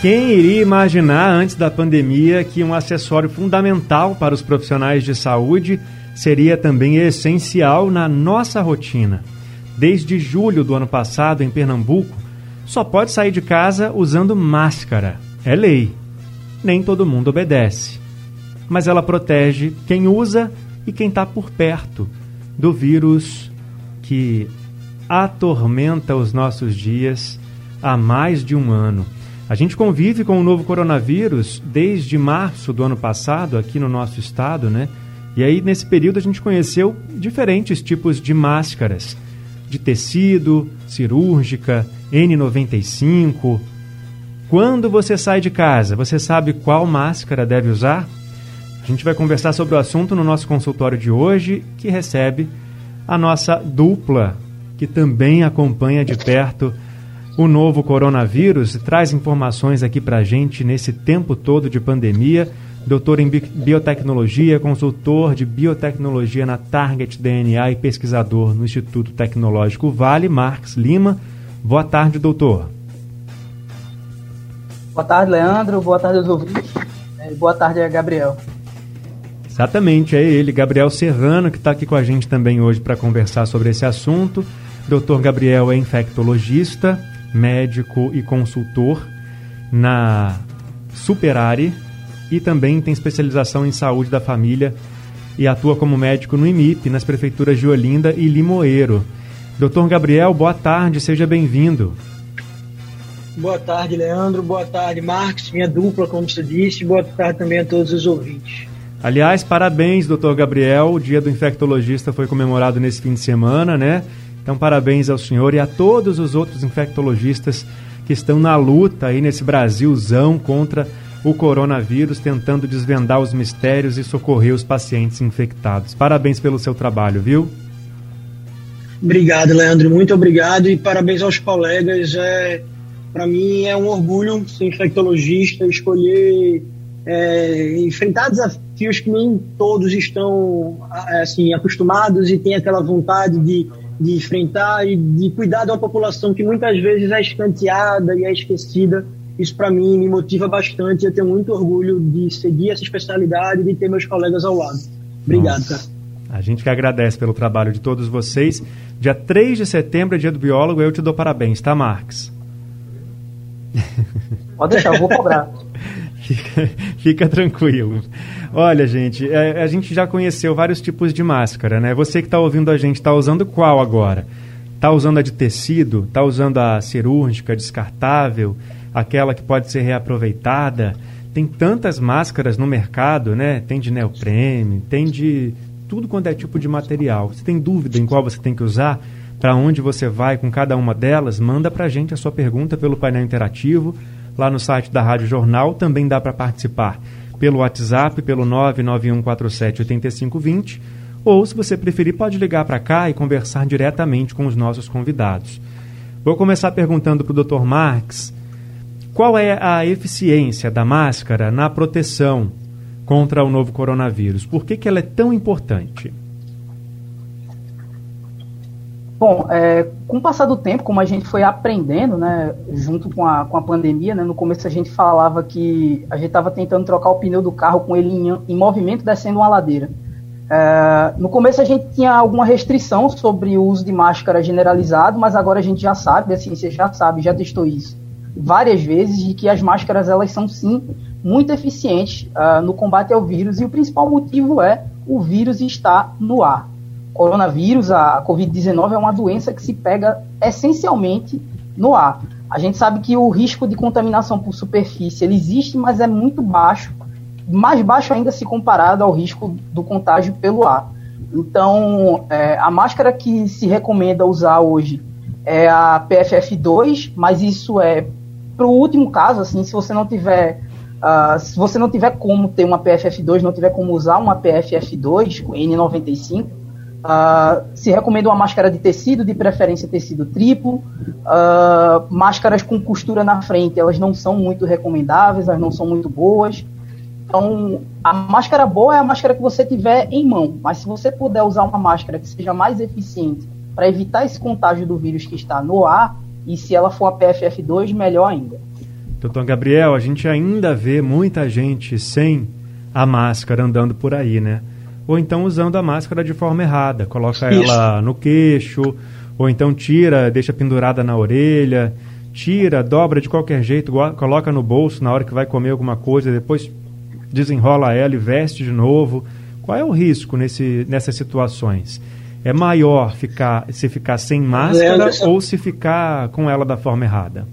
Quem iria imaginar antes da pandemia que um acessório fundamental para os profissionais de saúde seria também essencial na nossa rotina? Desde julho do ano passado, em Pernambuco, só pode sair de casa usando máscara. É lei. Nem todo mundo obedece. Mas ela protege quem usa e quem está por perto do vírus que atormenta os nossos dias há mais de um ano. A gente convive com o novo coronavírus desde março do ano passado aqui no nosso estado, né? E aí, nesse período, a gente conheceu diferentes tipos de máscaras, de tecido, cirúrgica, N95. Quando você sai de casa, você sabe qual máscara deve usar? A gente vai conversar sobre o assunto no nosso consultório de hoje, que recebe a nossa dupla, que também acompanha de perto o novo coronavírus e traz informações aqui para a gente nesse tempo todo de pandemia. Doutor em biotecnologia, consultor de biotecnologia na Target DNA e pesquisador no Instituto Tecnológico Vale, Marques Lima. Boa tarde, doutor. Boa tarde, Leandro. Boa tarde aos ouvintes. É, boa tarde, Gabriel. Exatamente, é ele, Gabriel Serrano, que está aqui com a gente também hoje para conversar sobre esse assunto. Doutor Gabriel é infectologista, médico e consultor na Superare e também tem especialização em saúde da família e atua como médico no IMIP, nas prefeituras de Olinda e Limoeiro. Doutor Gabriel, boa tarde, seja bem-vindo. Boa tarde, Leandro. Boa tarde, Marcos, minha dupla, como você disse. Boa tarde também a todos os ouvintes. Aliás, parabéns, doutor Gabriel. O dia do infectologista foi comemorado nesse fim de semana, né? Então, parabéns ao senhor e a todos os outros infectologistas que estão na luta aí nesse Brasilzão contra o coronavírus, tentando desvendar os mistérios e socorrer os pacientes infectados. Parabéns pelo seu trabalho, viu? Obrigado, Leandro. Muito obrigado e parabéns aos colegas. É, Para mim é um orgulho ser infectologista, escolher é, enfrentar desafios que nem todos estão assim acostumados e têm aquela vontade de de enfrentar e de cuidar de uma população que muitas vezes é escanteada e é esquecida. Isso para mim me motiva bastante. Eu tenho muito orgulho de seguir essa especialidade e de ter meus colegas ao lado. Obrigado, cara. A gente que agradece pelo trabalho de todos vocês. Dia 3 de setembro é dia do biólogo, eu te dou parabéns, tá, Marques? Pode deixar, eu vou cobrar. fica, fica tranquilo. Olha, gente, a, é, a, gente já conheceu vários tipos de máscara, né? Você que está ouvindo a gente, está usando qual agora? Está usando a de tecido? Está usando a cirúrgica, descartável? Aquela que pode ser reaproveitada? Tem tantas máscaras no mercado, né? Tem de neoprene, tem de tudo quanto é tipo de material. Você tem dúvida em qual você tem que usar? Para onde você vai com cada uma delas? Manda para a gente a sua pergunta pelo painel interativo lá no site da Rádio Jornal. Também dá para participar pelo WhatsApp, pelo 991478520, ou, se você preferir, pode ligar para cá e conversar diretamente com os nossos convidados. Vou começar perguntando para o Dr. Marx qual é a eficiência da máscara na proteção contra o novo coronavírus? Por que, que ela é tão importante? Bom, é, com o passar do tempo, como a gente foi aprendendo, né, junto com a, com a pandemia, né, no começo a gente falava que a gente estava tentando trocar o pneu do carro com ele em, em movimento descendo uma ladeira. É, no começo a gente tinha alguma restrição sobre o uso de máscara generalizado, mas agora a gente já sabe, a ciência já sabe, já testou isso várias vezes, de que as máscaras elas são sim muito eficientes uh, no combate ao vírus e o principal motivo é o vírus estar no ar coronavírus, a Covid-19 é uma doença que se pega essencialmente no ar. A gente sabe que o risco de contaminação por superfície ele existe, mas é muito baixo, mais baixo ainda se comparado ao risco do contágio pelo ar. Então, é, a máscara que se recomenda usar hoje é a PFF2, mas isso é para o último caso, assim, se você não tiver Uh, se você não tiver como ter uma PFF2, não tiver como usar uma PFF2 com N95, Uh, se recomenda uma máscara de tecido, de preferência tecido triplo. Uh, máscaras com costura na frente, elas não são muito recomendáveis, elas não são muito boas. Então, a máscara boa é a máscara que você tiver em mão, mas se você puder usar uma máscara que seja mais eficiente para evitar esse contágio do vírus que está no ar, e se ela for a PFF2, melhor ainda. Doutor Gabriel, a gente ainda vê muita gente sem a máscara andando por aí, né? Ou então usando a máscara de forma errada, coloca Isso. ela no queixo, ou então tira, deixa pendurada na orelha, tira, dobra de qualquer jeito, coloca no bolso na hora que vai comer alguma coisa, depois desenrola ela e veste de novo. Qual é o risco nesse, nessas situações? É maior ficar se ficar sem máscara ou se ficar com ela da forma errada?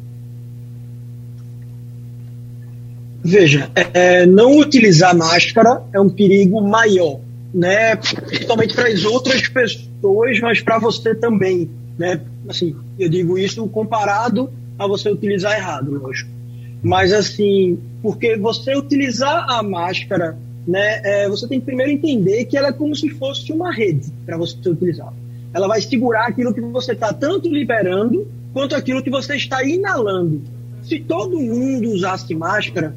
Veja, é, não utilizar máscara é um perigo maior, né? Principalmente para as outras pessoas, mas para você também, né? Assim, eu digo isso comparado a você utilizar errado, lógico. Mas assim, porque você utilizar a máscara, né? É, você tem que primeiro entender que ela é como se fosse uma rede para você utilizar. Ela vai segurar aquilo que você está tanto liberando quanto aquilo que você está inalando. Se todo mundo usasse máscara,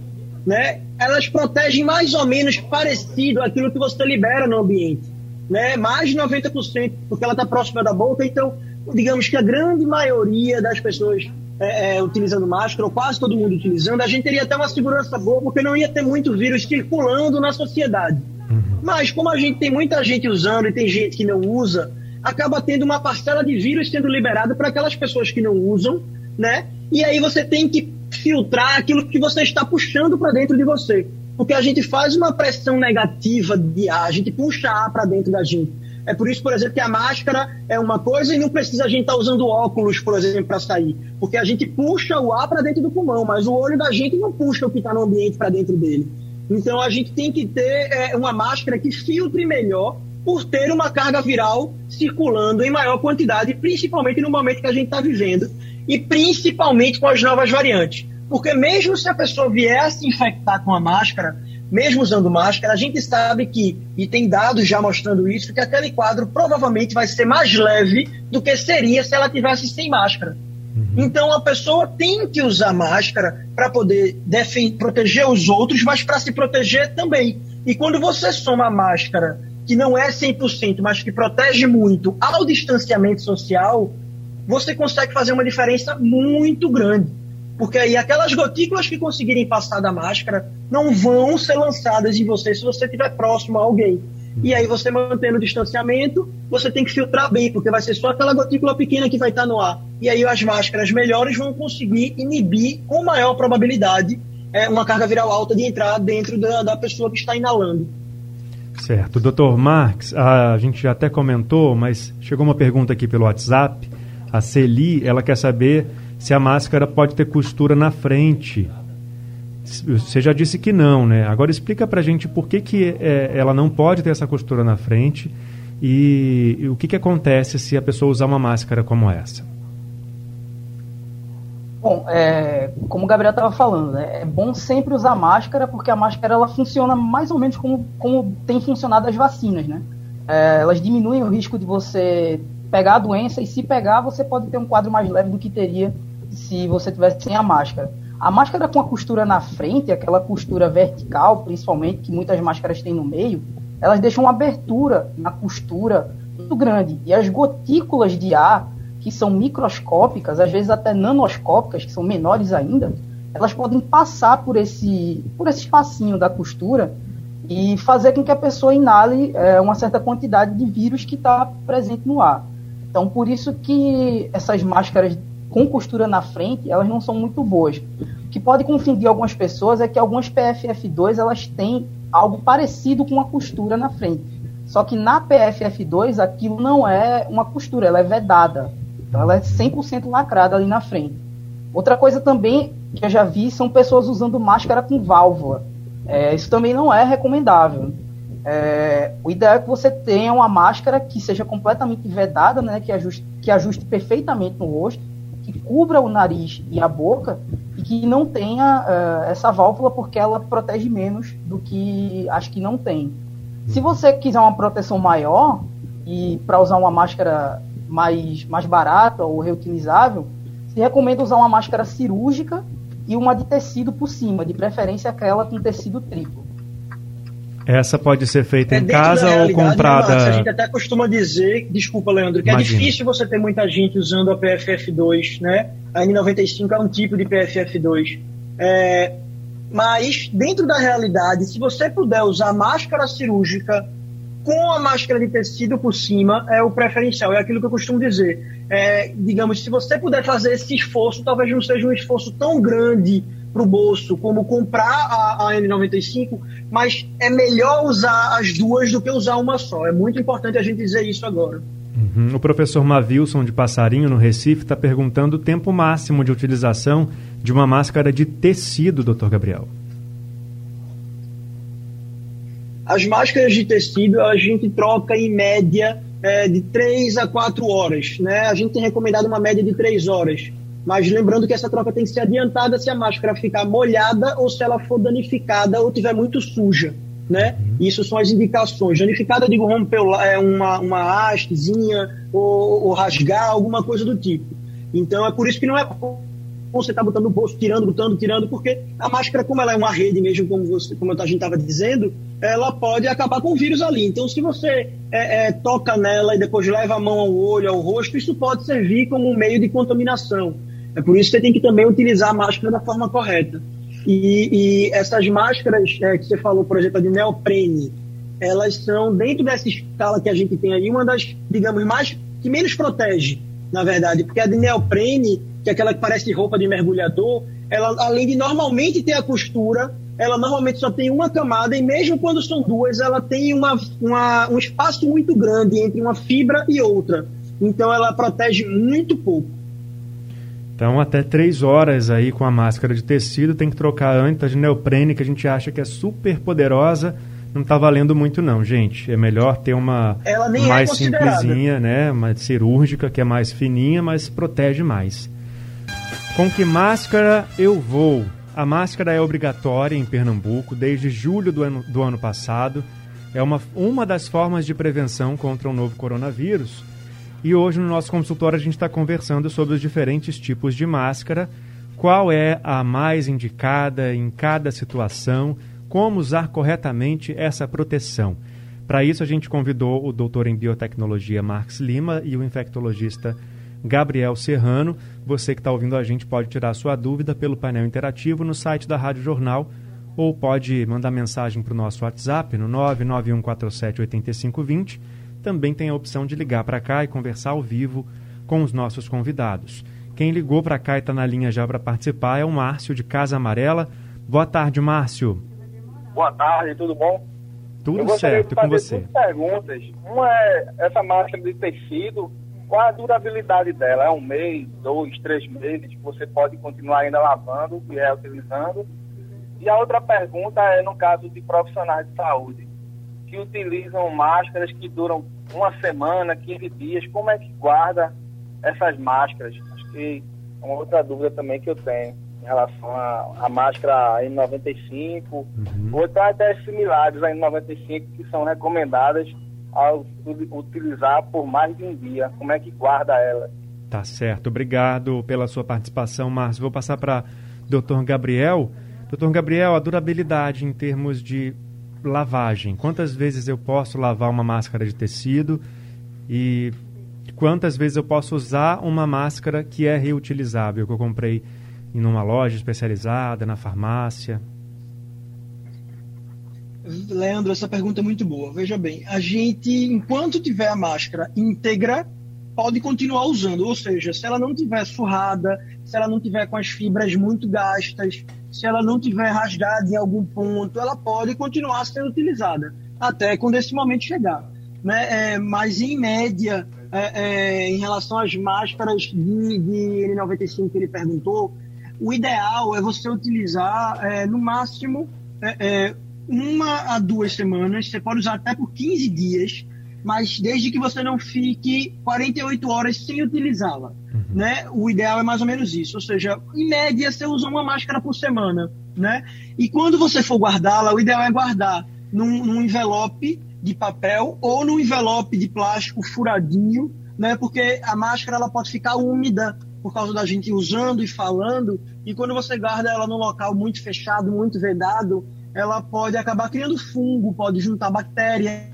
né, elas protegem mais ou menos parecido aquilo que você libera no ambiente. Né? Mais de 90%, porque ela está próxima da boca, então, digamos que a grande maioria das pessoas é, é, utilizando máscara, ou quase todo mundo utilizando, a gente teria até uma segurança boa, porque não ia ter muito vírus circulando na sociedade. Uhum. Mas, como a gente tem muita gente usando e tem gente que não usa, acaba tendo uma parcela de vírus sendo liberada para aquelas pessoas que não usam, né? E aí você tem que filtrar aquilo que você está puxando para dentro de você. Porque a gente faz uma pressão negativa de ar, a gente puxa ar para dentro da gente. É por isso, por exemplo, que a máscara é uma coisa e não precisa a gente estar tá usando óculos, por exemplo, para sair. Porque a gente puxa o ar para dentro do pulmão, mas o olho da gente não puxa o que está no ambiente para dentro dele. Então a gente tem que ter é, uma máscara que filtre melhor por ter uma carga viral circulando em maior quantidade, principalmente no momento que a gente está vivendo, e principalmente com as novas variantes. Porque mesmo se a pessoa vier a se infectar com a máscara, mesmo usando máscara, a gente sabe que, e tem dados já mostrando isso, que aquele quadro provavelmente vai ser mais leve do que seria se ela tivesse sem máscara. Uhum. Então a pessoa tem que usar máscara para poder proteger os outros, mas para se proteger também. E quando você soma a máscara, que não é 100%, mas que protege muito ao distanciamento social, você consegue fazer uma diferença muito grande. Porque aí aquelas gotículas que conseguirem passar da máscara não vão ser lançadas em você se você estiver próximo a alguém. E aí você mantendo o distanciamento, você tem que filtrar bem, porque vai ser só aquela gotícula pequena que vai estar no ar. E aí as máscaras melhores vão conseguir inibir com maior probabilidade é, uma carga viral alta de entrar dentro da, da pessoa que está inalando. Certo. Doutor Marx, a gente já até comentou, mas chegou uma pergunta aqui pelo WhatsApp a Celi, ela quer saber se a máscara pode ter costura na frente. Você já disse que não, né? Agora explica pra gente por que, que é, ela não pode ter essa costura na frente e, e o que, que acontece se a pessoa usar uma máscara como essa. Bom, é, como o Gabriel estava falando, né, é bom sempre usar máscara porque a máscara ela funciona mais ou menos como, como tem funcionado as vacinas, né? É, elas diminuem o risco de você pegar a doença e se pegar, você pode ter um quadro mais leve do que teria se você tivesse sem a máscara. A máscara com a costura na frente, aquela costura vertical, principalmente, que muitas máscaras têm no meio, elas deixam uma abertura na costura muito grande. E as gotículas de ar, que são microscópicas, às vezes até nanoscópicas, que são menores ainda, elas podem passar por esse, por esse espacinho da costura e fazer com que a pessoa inale é, uma certa quantidade de vírus que está presente no ar. Então, por isso que essas máscaras com costura na frente, elas não são muito boas. O que pode confundir algumas pessoas é que algumas PFF2 elas têm algo parecido com uma costura na frente. Só que na PFF2 aquilo não é uma costura, ela é vedada. Então ela é 100% lacrada ali na frente. Outra coisa também que eu já vi são pessoas usando máscara com válvula. É, isso também não é recomendável. É, o ideal é que você tenha uma máscara que seja completamente vedada, né, que, ajuste, que ajuste perfeitamente no rosto, que cubra o nariz e a boca e que não tenha uh, essa válvula porque ela protege menos do que acho que não tem. Se você quiser uma proteção maior e para usar uma máscara mais, mais barata ou reutilizável, se recomenda usar uma máscara cirúrgica e uma de tecido por cima, de preferência aquela com tecido triplo. Essa pode ser feita é em casa ou comprada? Né, a gente até costuma dizer, desculpa, Leandro, que é Imagina. é difícil você ter muita gente usando a PFF2, né? A N95 é um tipo de PFF2. É, mas, dentro da realidade, se você puder usar máscara cirúrgica com a máscara de tecido por cima, é o preferencial. É aquilo que eu costumo dizer. É, digamos, se você puder fazer esse esforço, talvez não seja um esforço tão grande para o bolso como comprar a, a, N95, mas é melhor usar as duas do que usar uma só. É muito importante a gente dizer isso agora. Uhum. O professor Mavilson de Passarinho, no Recife, está perguntando o tempo máximo de utilização de uma máscara de tecido, doutor Gabriel. As máscaras de tecido a gente troca em média é, de 3 a 4 horas. Né? A gente tem recomendado uma média de 3 horas. Mas lembrando que essa troca tem que ser adiantada se a máscara ficar molhada ou se ela for danificada ou tiver muito suja né? Isso são as indicações. Danificada, eu digo romper é uma, uma hastezinha ou, ou, rasgar, alguma coisa do tipo. Então é por isso que não é você estar tá botando o bolso, tirando, botando, tirando, porque a máscara, como ela é uma rede mesmo, como, você, como a gente estava dizendo, ela pode acabar com o vírus ali. Então, se você é, é, toca nela e depois leva a mão ao olho, ao rosto, isso pode servir como um meio de contaminação. É por isso que você tem que também utilizar a máscara da forma correta. E, e essas máscaras é, que você falou, por exemplo, de neoprene, elas são, dentro dessa escala que a gente tem aí, uma das, digamos, mais que menos protege, na verdade, porque a de neoprene, que é aquela que parece roupa de mergulhador, ela, além de normalmente ter a costura, ela normalmente só tem uma camada, e mesmo quando são duas, ela tem uma, uma, um espaço muito grande entre uma fibra e outra. Então ela protege muito pouco. Então, até três horas aí com a máscara de tecido, tem que trocar antes a de neoprene, que a gente acha que é super poderosa. Não está valendo muito não, gente. É melhor ter uma é mais é simplesinha, né? Uma cirúrgica, que é mais fininha, mas protege mais. Com que máscara eu vou? A máscara é obrigatória em Pernambuco desde julho do ano, do ano passado. É uma, uma das formas de prevenção contra o novo coronavírus. E hoje no nosso consultório a gente está conversando sobre os diferentes tipos de máscara, qual é a mais indicada em cada situação, como usar corretamente essa proteção. Para isso a gente convidou o doutor em biotecnologia Marx Lima e o infectologista Gabriel Serrano. Você que está ouvindo a gente pode tirar sua dúvida pelo painel interativo no site da Rádio Jornal ou pode mandar mensagem para o nosso WhatsApp no 99147 8520 também tem a opção de ligar para cá e conversar ao vivo com os nossos convidados. Quem ligou para cá e está na linha já para participar é o Márcio de Casa Amarela. Boa tarde, Márcio. Boa tarde, tudo bom? Tudo certo, com você. Duas perguntas. Uma é essa máscara de tecido, qual a durabilidade dela? É um mês, dois, três meses que você pode continuar ainda lavando e reutilizando? E a outra pergunta é no caso de profissionais de saúde que utilizam máscaras que duram uma semana, 15 dias. Como é que guarda essas máscaras? Acho que é uma outra dúvida também que eu tenho em relação à, máscara N95, uhum. ou até similares à N95 que são recomendadas ao utilizar por mais de um dia. Como é que guarda ela? Tá certo. Obrigado pela sua participação, Márcio. Vou passar para Dr. Gabriel. Doutor Gabriel, a durabilidade em termos de lavagem. Quantas vezes eu posso lavar uma máscara de tecido e quantas vezes eu posso usar uma máscara que é reutilizável, que eu comprei em uma loja especializada, na farmácia? Leandro, essa pergunta é muito boa. Veja bem, a gente, enquanto tiver a máscara íntegra, pode continuar usando. Ou seja, se ela não tiver surrada, se ela não tiver com as fibras muito gastas, se ela não tiver rasgada em algum ponto, ela pode continuar sendo utilizada até quando esse momento chegar. Né? É, mas, em média, é, é, em relação às máscaras de, de N95 que ele perguntou, o ideal é você utilizar é, no máximo é, é, uma a duas semanas. Você pode usar até por 15 dias, mas desde que você não fique 48 horas sem utilizá-la. Uhum. Né? O ideal é mais ou menos isso, ou seja, em média você usa uma máscara por semana, né? E quando você for guardá-la, o ideal é guardar num, num envelope de papel ou num envelope de plástico furadinho, né? Porque a máscara ela pode ficar úmida por causa da gente usando e falando, e quando você guarda ela num local muito fechado, muito vedado, ela pode acabar criando fungo, pode juntar bactéria,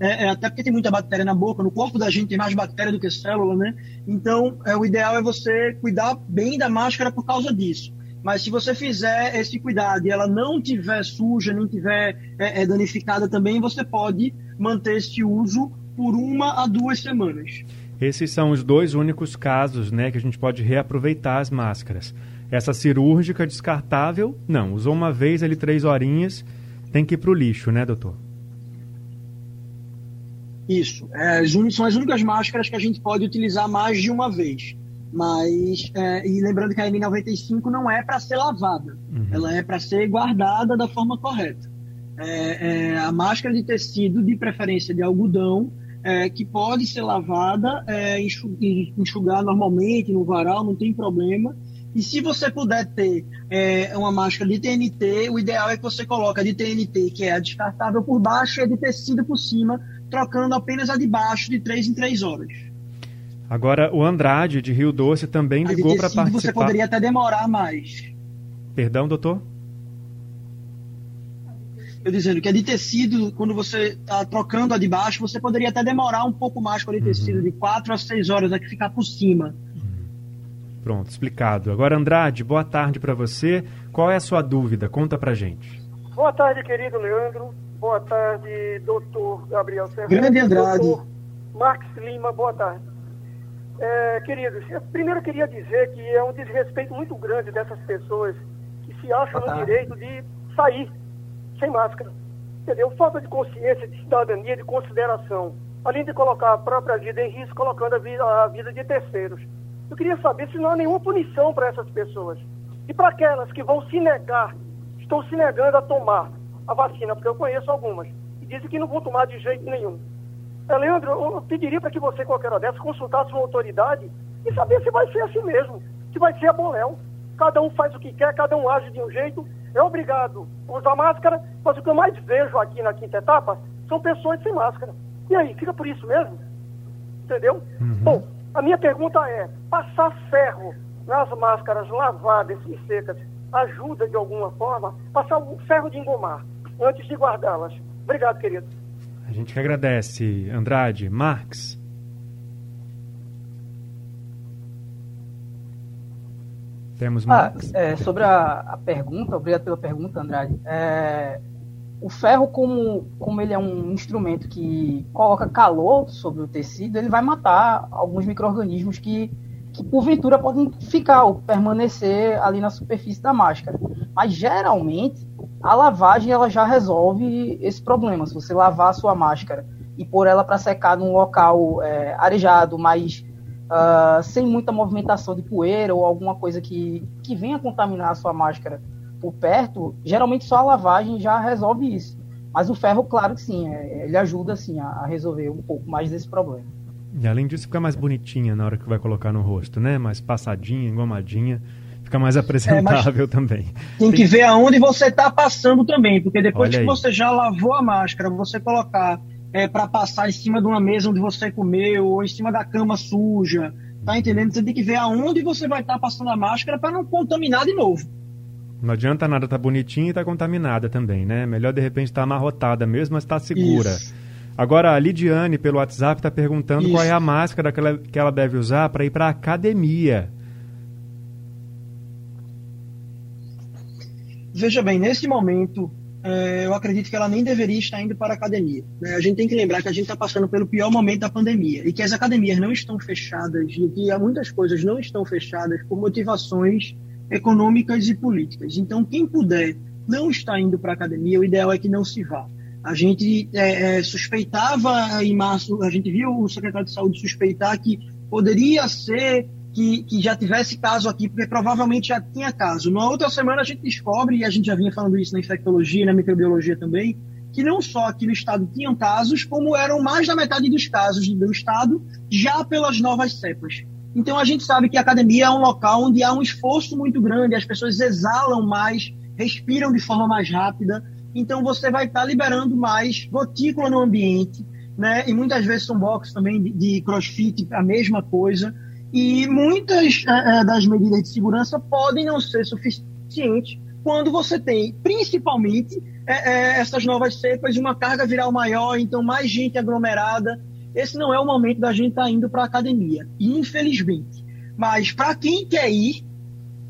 é, é, até porque tem muita bactéria na boca, no corpo da gente tem mais bactéria do que célula, né? Então, é, o ideal é você cuidar bem da máscara por causa disso. Mas se você fizer esse cuidado e ela não tiver suja, nem tiver é, é, danificada também, você pode manter esse uso por uma a duas semanas. Esses são os dois únicos casos né, que a gente pode reaproveitar as máscaras. Essa cirúrgica descartável, não. Usou uma vez ali três horinhas, tem que ir para o lixo, né, doutor? Isso. É, são as únicas máscaras que a gente pode utilizar mais de uma vez. Mas, é, e lembrando que a N95 não é para ser lavada, uhum. ela é para ser guardada da forma correta. É, é, a máscara de tecido, de preferência de algodão, é, que pode ser lavada, é, enxugar normalmente no varal, não tem problema. E se você puder ter é, uma máscara de TNT, o ideal é que você coloque a de TNT, que é a descartável por baixo, e a de tecido por cima, trocando apenas a de baixo de 3 em 3 horas. Agora, o Andrade, de Rio Doce, também ligou para participar. Você poderia até demorar mais. Perdão, doutor? Eu dizendo que a de tecido, quando você está trocando a de baixo, você poderia até demorar um pouco mais com a de uhum. tecido, de 4 a 6 horas, aqui ficar por cima. Pronto, explicado. Agora, Andrade, boa tarde para você. Qual é a sua dúvida? Conta para gente. Boa tarde, querido Leandro. Boa tarde, doutor Gabriel Serrano. Grande Andrade. Doutor Marcos Lima, boa tarde. É, queridos, eu primeiro queria dizer que é um desrespeito muito grande dessas pessoas que se acham no direito de sair sem máscara. Entendeu? Falta de consciência, de cidadania, de consideração. Além de colocar a própria vida em risco, colocando a vida, a vida de terceiros. Eu queria saber se não há nenhuma punição para essas pessoas. E para aquelas que vão se negar, estão se negando a tomar a vacina, porque eu conheço algumas, e dizem que não vão tomar de jeito nenhum. É, Leandro, eu pediria para que você, qualquer hora dessas, consultasse uma autoridade e saber se vai ser assim mesmo, se vai ser a Boléu. Cada um faz o que quer, cada um age de um jeito, é obrigado a usar máscara, mas o que eu mais vejo aqui na quinta etapa são pessoas sem máscara. E aí, fica por isso mesmo? Entendeu? Uhum. Bom, a minha pergunta é, passar ferro nas máscaras lavadas e secas ajuda de alguma forma? Passar o ferro de engomar antes de guardá-las. Obrigado, querido. A gente que agradece, Andrade. Marx. Temos mais. Ah, é, sobre a, a, pergunta, obrigado pela pergunta, Andrade. É, o ferro, como, como ele é um instrumento que coloca calor sobre o tecido, ele vai matar alguns micro-organismos que, que, porventura, podem ficar ou permanecer ali na superfície da máscara. Mas, geralmente, a lavagem ela já resolve esse problema. Se você lavar a sua máscara e pôr ela para secar num local é, arejado, mas uh, sem muita movimentação de poeira ou alguma coisa que, que venha contaminar a sua máscara por perto, geralmente só a lavagem já resolve isso. Mas o ferro, claro que sim, é, ele ajuda assim, a, resolver um pouco mais desse problema. E além disso, fica mais bonitinha na hora que vai colocar no rosto, né? Mais passadinha, engomadinha fica mais é, apresentável é, também. Tem, tem, que ver aonde você está passando também, porque depois que você já lavou a máscara, você colocar é, para passar em cima de uma mesa onde você comeu, ou em cima da cama suja, tá entendendo? Você tem que ver aonde você vai estar tá passando a máscara para não contaminar de novo. Não adianta nada tá bonitinha e tá contaminada também, né? Melhor de repente estar tá amarrotada mesmo, mas tá segura. Isso. Agora, a Lidiane, pelo WhatsApp, está perguntando Isso. qual é a máscara que ela, que ela deve usar para ir para a academia. Veja bem, nesse momento, é, eu acredito que ela nem deveria estar indo para a academia. Né? A gente tem que lembrar que a gente está passando pelo pior momento da pandemia e que as academias não estão fechadas e que muitas coisas não estão fechadas por motivações econômicas e políticas. Então, quem puder não estar indo para a academia, o ideal é que não se vá. A gente é, é, suspeitava em março, a gente viu o secretário de saúde suspeitar que poderia ser que, que já tivesse caso aqui, porque provavelmente já tinha caso. Na outra semana a gente descobre, e a gente já vinha falando isso na infectologia, na microbiologia também, que não só aqui no estado tinham casos, como eram mais da metade dos casos do estado já pelas novas cepas. Então a gente sabe que a academia é um local onde há um esforço muito grande, as pessoas exalam mais, respiram de forma mais rápida, então você vai estar liberando mais gotícula no ambiente, né? E muitas vezes são boxes também de, de crossfit, a mesma coisa. E muitas é, é, das medidas de segurança podem não ser suficientes quando você tem, principalmente, é, é, essas novas cepas uma carga viral maior, então mais gente aglomerada. Esse não é o momento da gente estar tá indo para a academia, infelizmente. Mas para quem quer ir,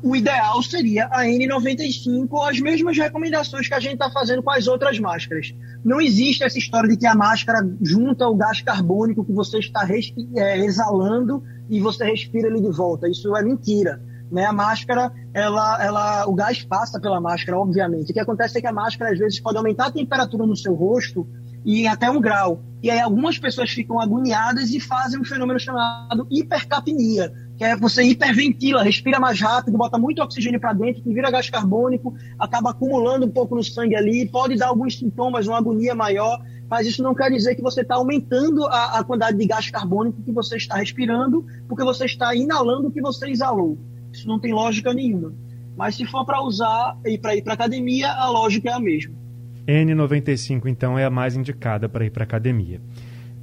o ideal seria a N95 ou as mesmas recomendações que a gente está fazendo com as outras máscaras. Não existe essa história de que a máscara junta o gás carbônico que você está é, exalando e você respira ele de volta. Isso é mentira. Né? A máscara, ela, ela, o gás passa pela máscara, obviamente. O que acontece é que a máscara às vezes pode aumentar a temperatura no seu rosto e até um grau. E aí algumas pessoas ficam agoniadas e fazem um fenômeno chamado hipercapnia, que é você hiperventila, respira mais rápido, bota muito oxigênio para dentro, que vira gás carbônico, acaba acumulando um pouco no sangue ali, pode dar alguns sintomas, uma agonia maior, mas isso não quer dizer que você está aumentando a, a quantidade de gás carbônico que você está respirando, porque você está inalando o que você exalou. Isso não tem lógica nenhuma. Mas se for para usar e para ir para academia, a lógica é a mesma. N95, então, é a mais indicada para ir para academia.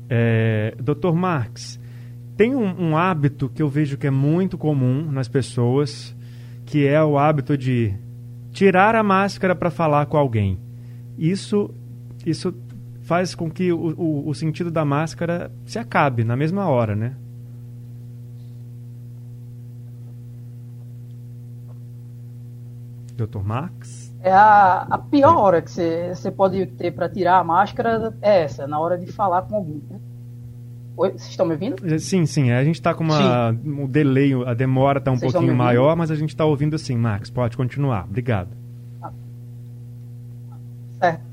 É, Dr. Marx, tem um, um, hábito que eu vejo que é muito comum nas pessoas, que é o hábito de tirar a máscara para falar com alguém. Isso, isso faz com que o, o, o sentido da máscara se acabe na mesma hora, né? Dr. Max? É a, a pior hora que você pode ter para tirar a máscara é essa, na hora de falar com alguém. Oi, vocês estão me ouvindo? É, sim, sim. A gente está com uma, um delay, a demora está um vocês pouquinho maior, mas a gente está ouvindo sim, Max. Pode continuar. Obrigado. Ah. Certo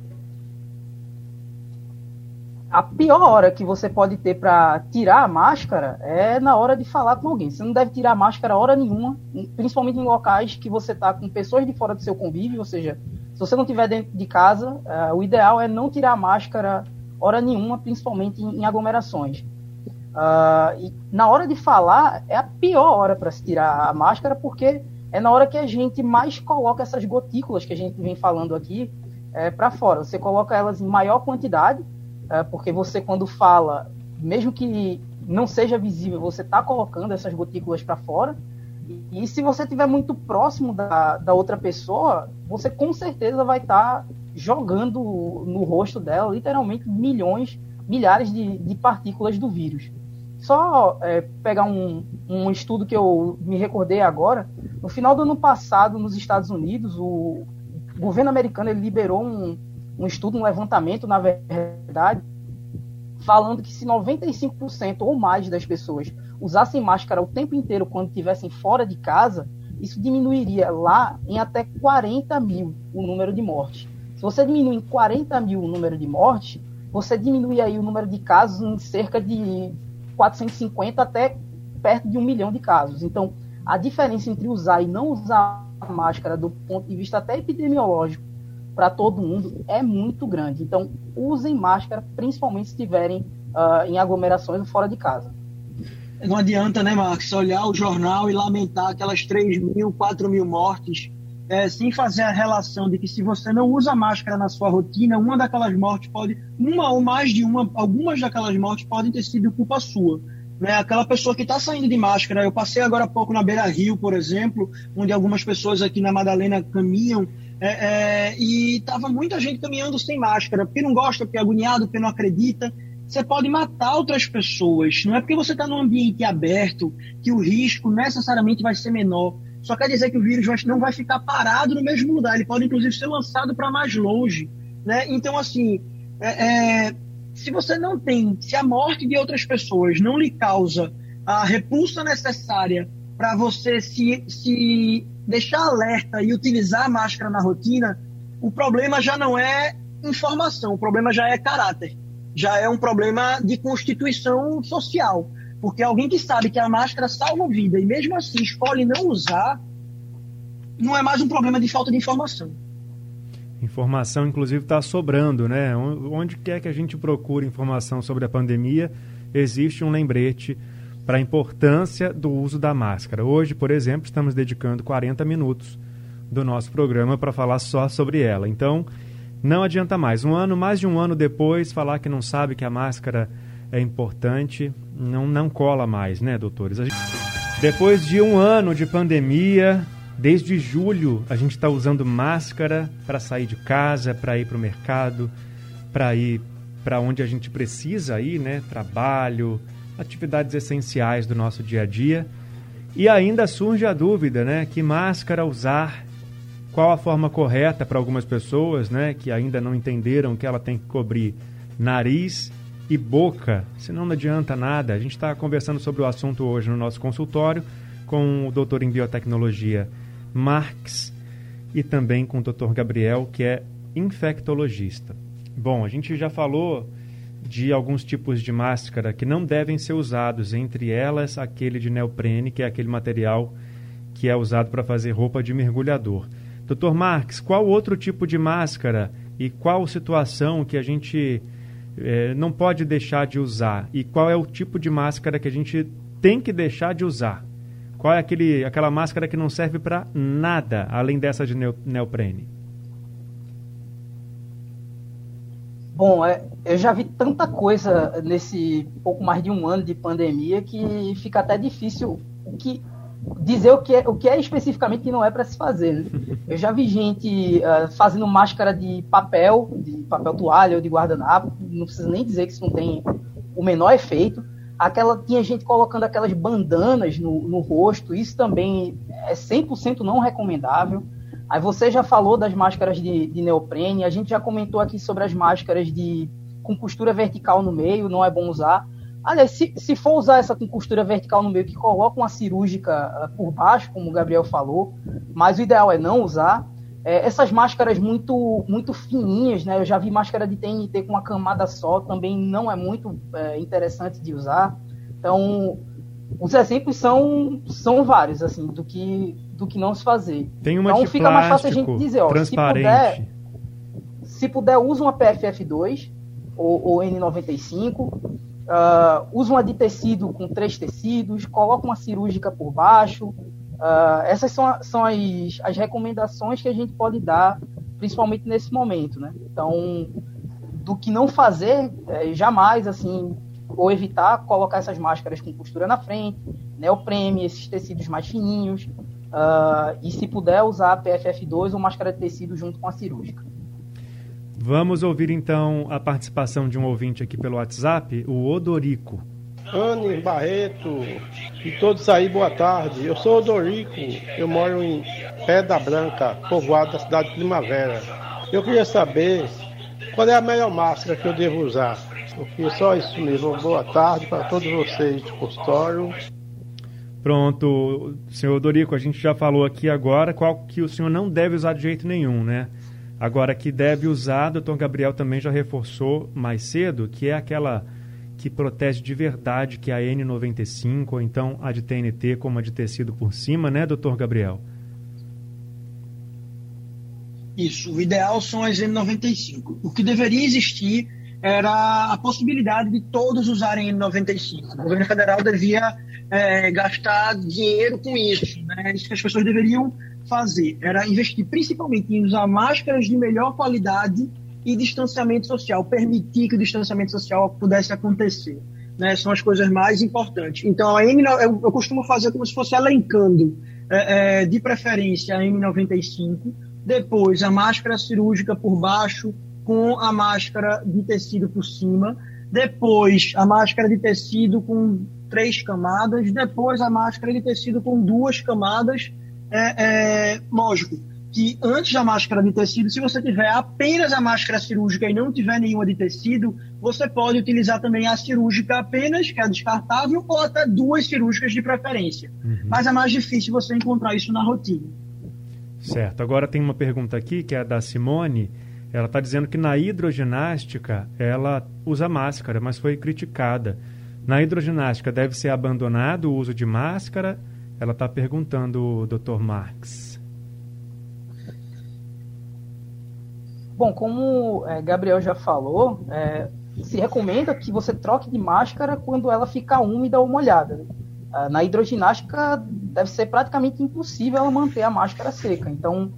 a pior hora que você pode ter para tirar a máscara é na hora de falar com alguém. Você não deve tirar a máscara hora nenhuma, principalmente em locais que você está com pessoas de fora do seu convívio, ou seja, se você não estiver dentro de casa, uh, o ideal é não tirar a máscara hora nenhuma, principalmente em, em aglomerações. Uh, e na hora de falar é a pior hora para se tirar a máscara, porque é na hora que a gente mais coloca essas gotículas que a gente vem falando aqui é, para fora. Você coloca elas em maior quantidade porque você, quando fala, mesmo que não seja visível, você está colocando essas gotículas para fora. E, e, se você estiver muito próximo da, da outra pessoa, você com certeza vai estar tá jogando no rosto dela, literalmente, milhões, milhares de, de partículas do vírus. Só é, pegar um, um estudo que eu me recordei agora, no final do ano passado, nos Estados Unidos, o governo americano liberou um, um estudo, um levantamento, na verdade, falando que se 95% ou mais das pessoas usassem máscara o tempo inteiro quando estivessem fora de casa, isso diminuiria lá em até 40 mil o número de mortes. Se você diminuir em 40 mil o número de mortes, você diminui aí o número de casos em cerca de 450 até perto de um milhão de casos. Então, a diferença entre usar e não usar a máscara do ponto de vista até epidemiológico para todo mundo é muito grande. Então, usem máscara, principalmente se estiverem uh, em aglomerações fora de casa. Não adianta, né, Max, olhar o jornal e lamentar aquelas 3 mil, 4 mil mortes, é, sem fazer a relação de que se você não usa máscara na sua rotina, uma daquelas mortes pode, uma ou mais de uma, algumas daquelas mortes podem ter sido culpa sua. Né? Aquela pessoa que está saindo de máscara, eu passei agora há pouco na Beira Rio, por exemplo, onde algumas pessoas aqui na Madalena caminham, é, é, e tava muita gente caminhando sem máscara, porque não gosta, porque é agoniado, porque não acredita. Você pode matar outras pessoas. Não é porque você está num ambiente aberto que o risco necessariamente vai ser menor. Só quer dizer que o vírus não vai ficar parado no mesmo lugar. Ele pode, inclusive, ser lançado para mais longe. Né? Então, assim, é, é, se você não tem, se a morte de outras pessoas não lhe causa a repulsa necessária para você se, se deixar alerta e utilizar a máscara na rotina, o problema já não é informação, o problema já é caráter, já é um problema de constituição social. Porque alguém que sabe que a máscara salva vida e mesmo assim escolhe não usar, não é mais um problema de falta de informação. Informação, inclusive, está sobrando, né? Onde quer que a gente procure informação sobre a pandemia, existe um lembrete para a importância do uso da máscara. Hoje, por exemplo, estamos dedicando 40 minutos do nosso programa para falar só sobre ela. Então, não adianta mais. Um ano, mais de um ano depois, falar que não sabe que a máscara é importante, não, não cola mais, né, doutores? Gente... Depois de um ano de pandemia, desde julho, a gente está usando máscara para sair de casa, para ir para o mercado, para ir para onde a gente precisa ir, né? Trabalho, atividades essenciais do nosso dia a dia. E ainda surge a dúvida, né? Que máscara usar? Qual a forma correta para algumas pessoas, né? Que ainda não entenderam que ela tem que cobrir nariz e boca, senão não adianta nada. A gente está conversando sobre o assunto hoje no nosso consultório com o doutor em biotecnologia Marx e também com o doutor Gabriel, que é infectologista. Bom, a gente já falou de alguns tipos de máscara que não devem ser usados, entre elas aquele de neoprene, que é aquele material que é usado para fazer roupa de mergulhador. Dr. Marx, qual outro tipo de máscara e qual situação que a gente é, não pode deixar de usar? E qual é o tipo de máscara que a gente tem que deixar de usar? Qual é aquele, aquela máscara que não serve para nada, além dessa de neoprene? Bom, é, eu já vi tanta coisa nesse pouco mais de um ano de pandemia que fica até difícil que, dizer o que, é, o que é especificamente que não é para se fazer. Né? Eu já vi gente uh, fazendo máscara de papel, de papel toalha ou de guardanapo, não precisa nem dizer que isso não tem o menor efeito. Aquela, tinha gente colocando aquelas bandanas no, no rosto, isso também é 100% não recomendável. Aí você já falou das máscaras de, de, neoprene, a gente já comentou aqui sobre as máscaras de com costura vertical no meio, não é bom usar. Aliás, se, se for usar essa com costura vertical no meio, que coloca uma cirúrgica uh, por baixo, como o Gabriel falou, mas o ideal é não usar. É, essas máscaras muito muito fininhas, né? Eu já vi máscara de TNT com uma camada só, também não é muito é, interessante de usar. Então, os exemplos são, são vários, assim, do que do que não se fazer. Tem uma então fica mais fácil a gente dizer, ó, se puder, se puder, usa uma PFF2 ou, ou N95, uh, usa uma de tecido com três tecidos, coloca uma cirúrgica por baixo. Uh, essas são, são as, as recomendações que a gente pode dar, principalmente nesse momento, né? Então, do que não fazer, é, jamais, assim, ou evitar colocar essas máscaras com costura na frente, neoprene, esses tecidos mais fininhos, Uh, e se puder usar PFF2 ou máscara de tecido junto com a cirúrgica. Vamos ouvir então a participação de um ouvinte aqui pelo WhatsApp, o Odorico. Anne Barreto e todos aí, boa tarde. Eu sou Odorico, eu moro em Pedra Branca, povoado da cidade de Primavera. Eu queria saber qual é a melhor máscara que eu devo usar. Eu queria só isso mesmo. Boa tarde para todos vocês do consultório. Pronto, senhor Dorico, a gente já falou aqui agora qual que o senhor não deve usar de jeito nenhum, né? Agora, que deve usar, o doutor Gabriel também já reforçou mais cedo, que é aquela que protege de verdade, que é a N95, ou então a de TNT, como a de tecido por cima, né, doutor Gabriel? Isso, o ideal são as N95. O que deveria existir era a possibilidade de todos usarem N95. O governo federal devia é, gastar dinheiro com isso. Né? Isso que as pessoas deveriam fazer era investir principalmente em usar máscaras de melhor qualidade e distanciamento social, permitir que o distanciamento social pudesse acontecer. Né? São as coisas mais importantes. Então, a M, eu, eu costumo fazer como se fosse elencando, é, é, de preferência, a M95, depois a máscara cirúrgica por baixo, com a máscara de tecido por cima, depois a máscara de tecido com três camadas, depois a máscara de tecido com duas camadas. É, é, lógico que antes da máscara de tecido, se você tiver apenas a máscara cirúrgica e não tiver nenhuma de tecido, você pode utilizar também a cirúrgica apenas, que é descartável, ou até duas cirúrgicas de preferência. Uhum. Mas é mais difícil você encontrar isso na rotina. Certo. Agora tem uma pergunta aqui que é da Simone. Ela está dizendo que na hidroginástica ela usa máscara, mas foi criticada. Na hidroginástica deve ser abandonado o uso de máscara? Ela está perguntando Dr. Marx. Bom, como é, Gabriel já falou, é, se recomenda que você troque de máscara quando ela ficar úmida ou molhada. Ah, na hidroginástica deve ser praticamente impossível ela manter a máscara seca. Então,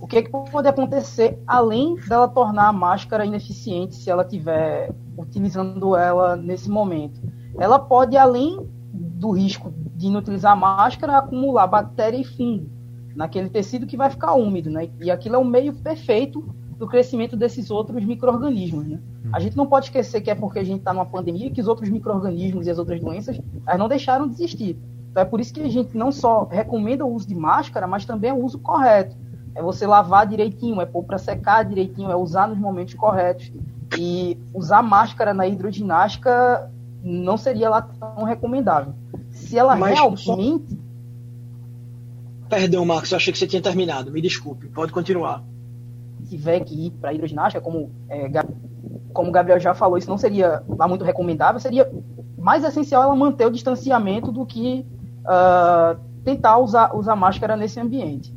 o que, é que pode acontecer além dela tornar a máscara ineficiente se ela estiver utilizando ela nesse momento? Ela pode, além do risco de inutilizar a máscara, acumular bactéria e fungo naquele tecido que vai ficar úmido, né? E aquilo é o meio perfeito do crescimento desses outros micro-organismos, né? A gente não pode esquecer que é porque a gente está numa pandemia que os outros micro-organismos e as outras doenças elas não deixaram de existir. Então é por isso que a gente não só recomenda o uso de máscara, mas também o uso correto. É você lavar direitinho, é pôr para secar direitinho, é usar nos momentos corretos. E usar máscara na hidroginástica não seria lá tão recomendável. Se ela mas realmente. Só... Perdão, Marcos, eu achei que você tinha terminado. Me desculpe, pode continuar. Tiver que ir para hidroginástica, como, é, como o Gabriel já falou, isso não seria lá muito recomendável, seria mais essencial ela manter o distanciamento do que uh, tentar usar, usar máscara nesse ambiente.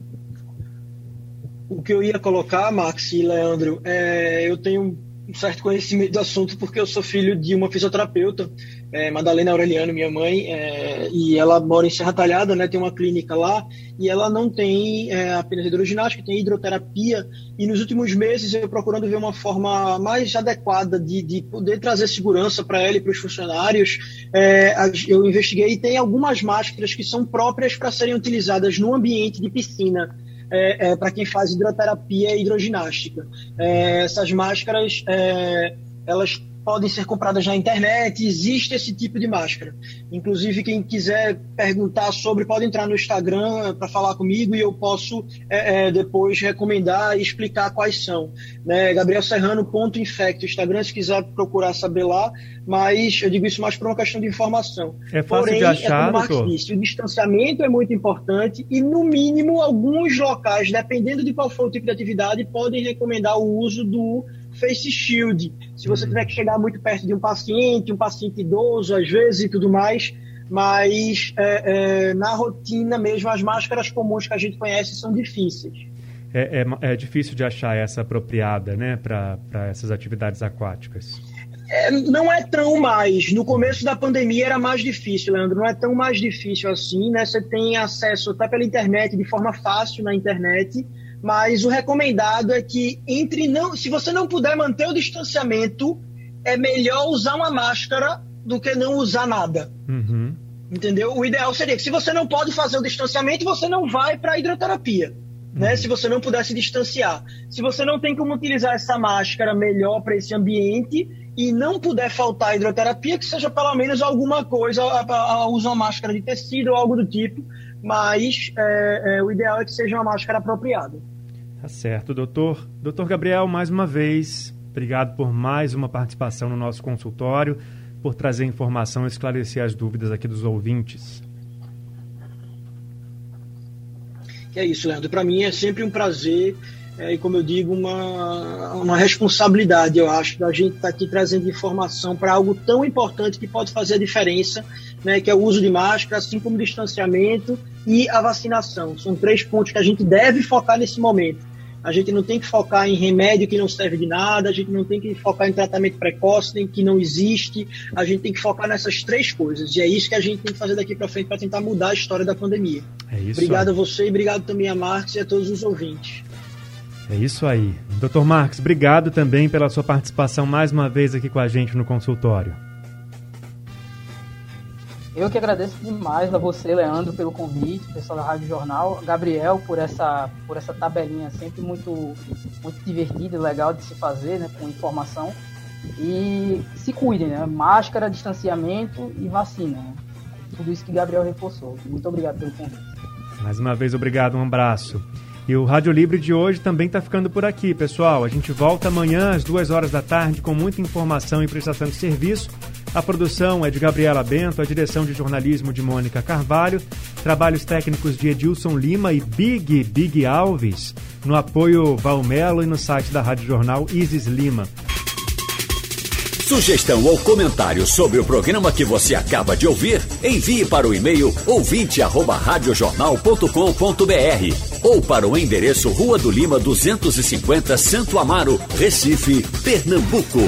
O que eu ia colocar, Max e Leandro, é, eu tenho um certo conhecimento do assunto porque eu sou filho de uma fisioterapeuta, é, Madalena Aureliano, minha mãe, é, e ela mora em Serra Talhada, né, tem uma clínica lá, e ela não tem é, apenas hidroginástica, tem hidroterapia, e nos últimos meses eu procurando ver uma forma mais adequada de, de poder trazer segurança para ela e para os funcionários, é, eu investiguei e tem algumas máscaras que são próprias para serem utilizadas no ambiente de piscina, é, é, para quem faz hidroterapia e hidroginástica. É, essas máscaras, é, elas podem ser compradas na internet, existe esse tipo de máscara. Inclusive, quem quiser perguntar sobre, pode entrar no Instagram para falar comigo e eu posso é, é, depois recomendar e explicar quais são. Né? Gabriel Serrano, ponto infecto, Instagram, se quiser procurar saber lá, mas eu digo isso mais por uma questão de informação. É fácil Porém, de achar, é como doutor. Disse, o distanciamento é muito importante e, no mínimo, alguns locais, dependendo de qual for o tipo de atividade, podem recomendar o uso do face shield. Se você tiver que chegar muito perto de um paciente, um paciente idoso, às vezes e tudo mais, mas é, é, na rotina mesmo, as máscaras comuns que a gente conhece são difíceis. É, é, é difícil de achar essa apropriada, né, para essas atividades aquáticas. É, não é tão mais. No começo da pandemia era mais difícil, Leandro. Não é tão mais difícil assim, né? Você tem acesso até pela internet, de forma fácil na internet mas o recomendado é que entre não, se você não puder manter o distanciamento, é melhor usar uma máscara do que não usar nada. Uhum. Entendeu? O ideal seria que se você não pode fazer o distanciamento, você não vai para a hidroterapia. Né? Uhum. Né? Se você não puder se distanciar. Se você não tem como utilizar essa máscara melhor para esse ambiente e não puder faltar a hidroterapia, que seja pelo menos alguma coisa, use uma máscara de tecido ou algo do tipo, mas é, é, o ideal é que seja uma máscara apropriada. Tá certo, doutor. Doutor Gabriel, mais uma vez, obrigado por mais uma participação no nosso consultório, por trazer informação e esclarecer as dúvidas aqui dos ouvintes. É isso, Leandro. Para mim é sempre um prazer é, e, como eu digo, uma, uma responsabilidade, eu acho, da gente estar tá aqui trazendo informação para algo tão importante que pode fazer a diferença, né, que é o uso de máscara, assim como o distanciamento e a vacinação. São três pontos que a gente deve focar nesse momento. A gente não tem que focar em remédio que não serve de nada, a gente não tem que focar em tratamento precoce, nem que não existe. A gente tem que focar nessas três coisas. E é isso que a gente tem que fazer daqui para frente para tentar mudar a história da pandemia. É isso. Obrigado a você e obrigado também a Marcos e a todos os ouvintes. É isso aí. Dr. Marcos, obrigado também pela sua participação mais uma vez aqui com a gente no consultório. Eu que agradeço demais a você, Leandro, pelo convite, pessoal da Rádio Jornal, Gabriel por essa por essa tabelinha sempre muito muito divertida e legal de se fazer, né, com informação. E se cuidem, né? Máscara, distanciamento e vacina. Né? Tudo isso que Gabriel reforçou. Muito obrigado pelo convite. Mais uma vez, obrigado, um abraço. E o Rádio Livre de hoje também está ficando por aqui, pessoal. A gente volta amanhã às duas horas da tarde com muita informação e prestação de serviço. A produção é de Gabriela Bento, a direção de jornalismo de Mônica Carvalho, trabalhos técnicos de Edilson Lima e Big Big Alves, no apoio Valmelo e no site da Rádio Jornal Isis Lima. Sugestão ou comentário sobre o programa que você acaba de ouvir, envie para o e-mail ouvinte@radiojornal.com.br ou para o endereço Rua do Lima 250, Santo Amaro, Recife, Pernambuco.